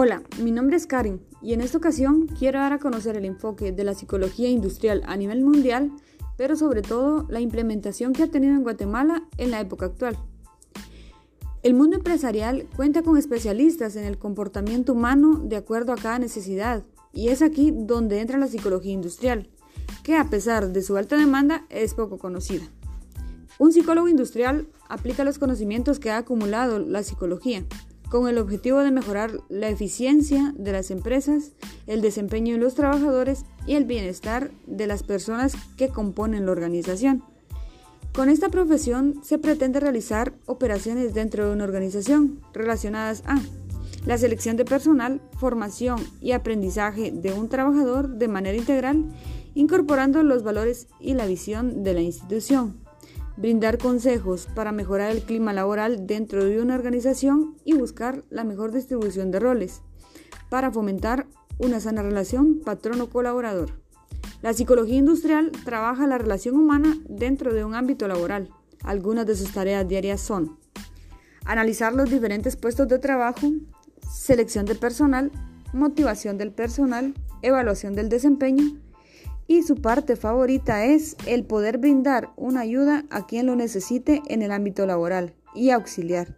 Hola, mi nombre es Karen y en esta ocasión quiero dar a conocer el enfoque de la psicología industrial a nivel mundial, pero sobre todo la implementación que ha tenido en Guatemala en la época actual. El mundo empresarial cuenta con especialistas en el comportamiento humano de acuerdo a cada necesidad y es aquí donde entra la psicología industrial, que a pesar de su alta demanda es poco conocida. Un psicólogo industrial aplica los conocimientos que ha acumulado la psicología con el objetivo de mejorar la eficiencia de las empresas, el desempeño de los trabajadores y el bienestar de las personas que componen la organización. Con esta profesión se pretende realizar operaciones dentro de una organización relacionadas a la selección de personal, formación y aprendizaje de un trabajador de manera integral, incorporando los valores y la visión de la institución brindar consejos para mejorar el clima laboral dentro de una organización y buscar la mejor distribución de roles, para fomentar una sana relación patrono-colaborador. La psicología industrial trabaja la relación humana dentro de un ámbito laboral. Algunas de sus tareas diarias son analizar los diferentes puestos de trabajo, selección de personal, motivación del personal, evaluación del desempeño, y su parte favorita es el poder brindar una ayuda a quien lo necesite en el ámbito laboral y auxiliar,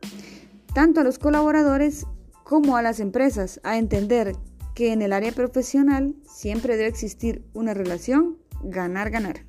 tanto a los colaboradores como a las empresas, a entender que en el área profesional siempre debe existir una relación ganar-ganar.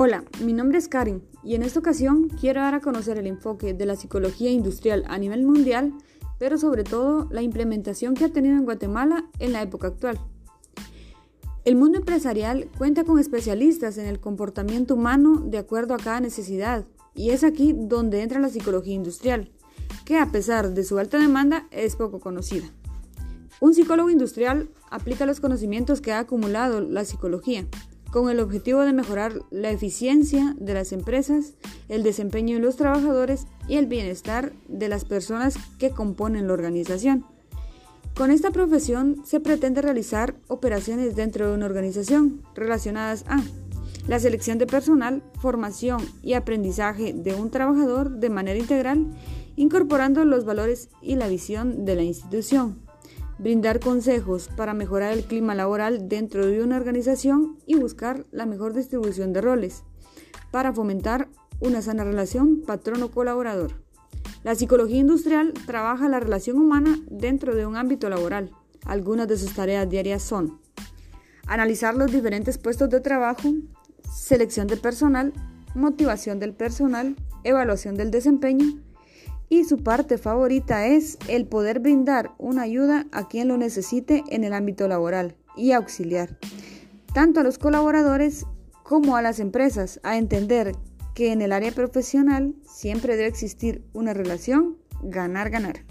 Hola, mi nombre es Karen y en esta ocasión quiero dar a conocer el enfoque de la psicología industrial a nivel mundial, pero sobre todo la implementación que ha tenido en Guatemala en la época actual. El mundo empresarial cuenta con especialistas en el comportamiento humano de acuerdo a cada necesidad y es aquí donde entra la psicología industrial, que a pesar de su alta demanda es poco conocida. Un psicólogo industrial aplica los conocimientos que ha acumulado la psicología con el objetivo de mejorar la eficiencia de las empresas, el desempeño de los trabajadores y el bienestar de las personas que componen la organización. Con esta profesión se pretende realizar operaciones dentro de una organización relacionadas a la selección de personal, formación y aprendizaje de un trabajador de manera integral, incorporando los valores y la visión de la institución brindar consejos para mejorar el clima laboral dentro de una organización y buscar la mejor distribución de roles, para fomentar una sana relación patrono-colaborador. La psicología industrial trabaja la relación humana dentro de un ámbito laboral. Algunas de sus tareas diarias son analizar los diferentes puestos de trabajo, selección de personal, motivación del personal, evaluación del desempeño, y su parte favorita es el poder brindar una ayuda a quien lo necesite en el ámbito laboral y auxiliar, tanto a los colaboradores como a las empresas, a entender que en el área profesional siempre debe existir una relación ganar-ganar.